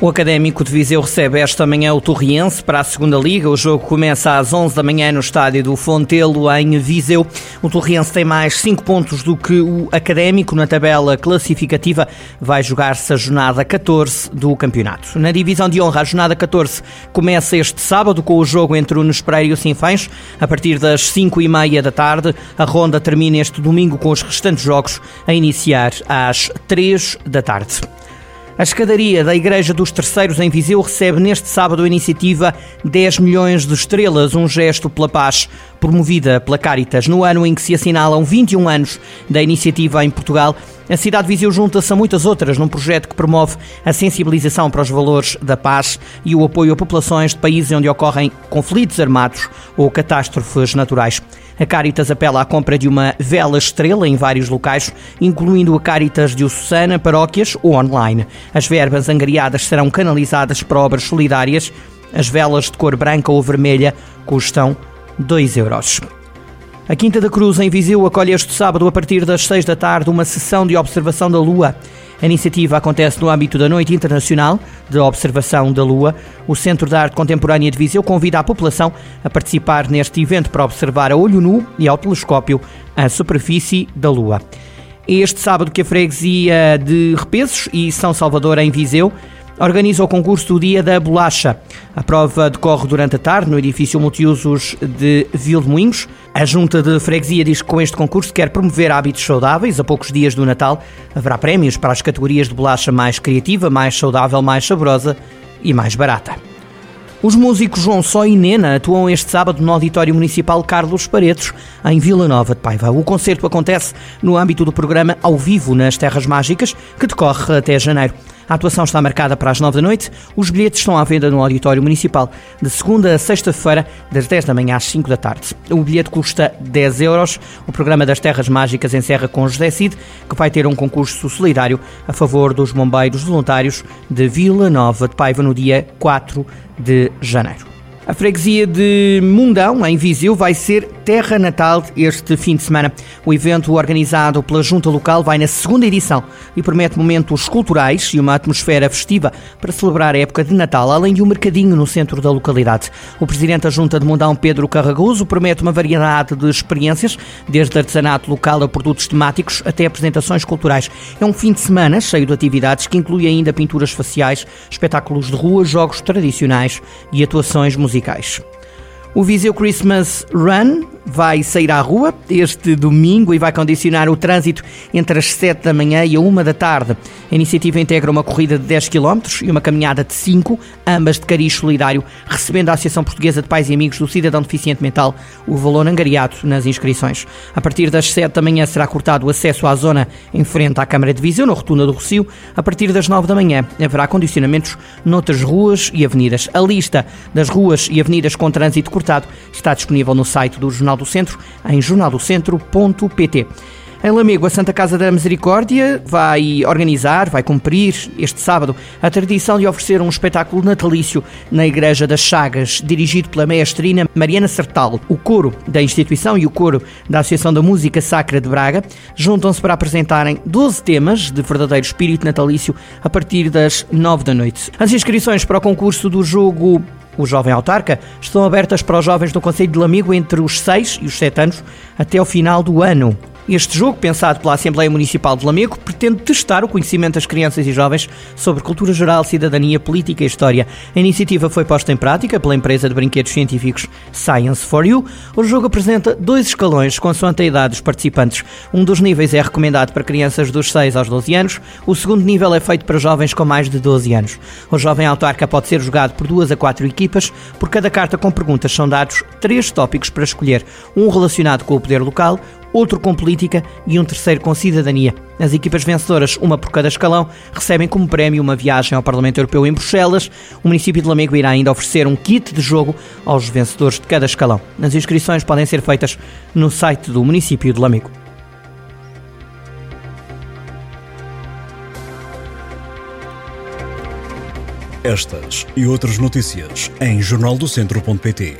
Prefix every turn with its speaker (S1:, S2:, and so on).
S1: O Académico de Viseu recebe esta manhã o Torriense para a segunda Liga. O jogo começa às 11 da manhã no estádio do Fontelo, em Viseu. O Torriense tem mais 5 pontos do que o Académico na tabela classificativa. Vai jogar-se a jornada 14 do campeonato. Na divisão de honra, a jornada 14 começa este sábado com o jogo entre o Nespereiro e o Sinfãs, a partir das 5 e meia da tarde. A ronda termina este domingo com os restantes jogos a iniciar às 3 da tarde. A escadaria da Igreja dos Terceiros em Viseu recebe neste sábado a iniciativa 10 milhões de estrelas, um gesto pela paz, promovida pela Caritas. No ano em que se assinalam 21 anos da iniciativa em Portugal, a cidade de Viseu junta-se a muitas outras num projeto que promove a sensibilização para os valores da paz e o apoio a populações de países onde ocorrem conflitos armados ou catástrofes naturais. A Caritas apela à compra de uma vela estrela em vários locais, incluindo a Caritas de Susana, paróquias ou online. As verbas angariadas serão canalizadas para obras solidárias. As velas de cor branca ou vermelha custam 2 euros. A Quinta da Cruz, em Viseu, acolhe este sábado, a partir das 6 da tarde, uma sessão de observação da Lua. A iniciativa acontece no âmbito da Noite Internacional de Observação da Lua. O Centro de Arte Contemporânea de Viseu convida a população a participar neste evento para observar a olho nu e ao telescópio a superfície da Lua. Este sábado que a freguesia de Repesos e São Salvador em Viseu organiza o concurso do Dia da Bolacha. A prova decorre durante a tarde no edifício multiusos de Vilmoinhos. A Junta de Freguesia diz que com este concurso quer promover hábitos saudáveis. A poucos dias do Natal haverá prémios para as categorias de bolacha mais criativa, mais saudável, mais saborosa e mais barata. Os músicos João Só e Nena atuam este sábado no Auditório Municipal Carlos Paredes, em Vila Nova de Paiva. O concerto acontece no âmbito do programa Ao Vivo nas Terras Mágicas, que decorre até janeiro. A atuação está marcada para as 9 da noite. Os bilhetes estão à venda no Auditório Municipal de segunda a sexta-feira, das 10 da manhã às 5 da tarde. O bilhete custa 10 euros. O programa das Terras Mágicas encerra com José Cid, que vai ter um concurso solidário a favor dos bombeiros voluntários de Vila Nova de Paiva no dia 4 de janeiro. A freguesia de Mundão, em Viseu, vai ser terra natal este fim de semana. O evento organizado pela Junta Local vai na segunda edição e promete momentos culturais e uma atmosfera festiva para celebrar a época de Natal, além de um mercadinho no centro da localidade. O presidente da Junta de Mundão, Pedro Carragoso, promete uma variedade de experiências, desde artesanato local a produtos temáticos até apresentações culturais. É um fim de semana cheio de atividades que inclui ainda pinturas faciais, espetáculos de rua, jogos tradicionais e atuações musicais musicais. O Viseu Christmas Run vai sair à rua este domingo e vai condicionar o trânsito entre as 7 da manhã e a 1 da tarde. A iniciativa integra uma corrida de 10 km e uma caminhada de 5, ambas de cariz solidário, recebendo a Associação Portuguesa de Pais e Amigos do Cidadão Deficiente Mental o valor angariado nas inscrições. A partir das 7 da manhã será cortado o acesso à zona em frente à Câmara de Viseu, na Rotunda do Rocio. A partir das 9 da manhã haverá condicionamentos noutras ruas e avenidas. A lista das ruas e avenidas com trânsito cortado está disponível no site do Jornal do Centro, em jornaldocentro.pt. Em Lamego, a Santa Casa da Misericórdia vai organizar, vai cumprir este sábado a tradição de oferecer um espetáculo natalício na Igreja das Chagas, dirigido pela maestrina Mariana Sertal. O coro da instituição e o coro da Associação da Música Sacra de Braga juntam-se para apresentarem 12 temas de verdadeiro espírito natalício a partir das 9 da noite. As inscrições para o concurso do jogo o Jovem Autarca, estão abertas para os jovens do Conselho de Lamigo entre os 6 e os 7 anos até o final do ano. Este jogo, pensado pela Assembleia Municipal de Lamego, pretende testar o conhecimento das crianças e jovens sobre cultura geral, cidadania, política e história. A iniciativa foi posta em prática pela empresa de brinquedos científicos Science for You. O jogo apresenta dois escalões consoante a idade dos participantes. Um dos níveis é recomendado para crianças dos 6 aos 12 anos, o segundo nível é feito para jovens com mais de 12 anos. O jovem autarca pode ser jogado por duas a quatro equipas. Por cada carta com perguntas são dados três tópicos para escolher: um relacionado com o poder local, outro com política e um terceiro com cidadania. As equipas vencedoras, uma por cada escalão, recebem como prémio uma viagem ao Parlamento Europeu em Bruxelas. O município de Lamego irá ainda oferecer um kit de jogo aos vencedores de cada escalão. As inscrições podem ser feitas no site do município de Lamego.
S2: Estas e outras notícias em jornaldocentro.pt.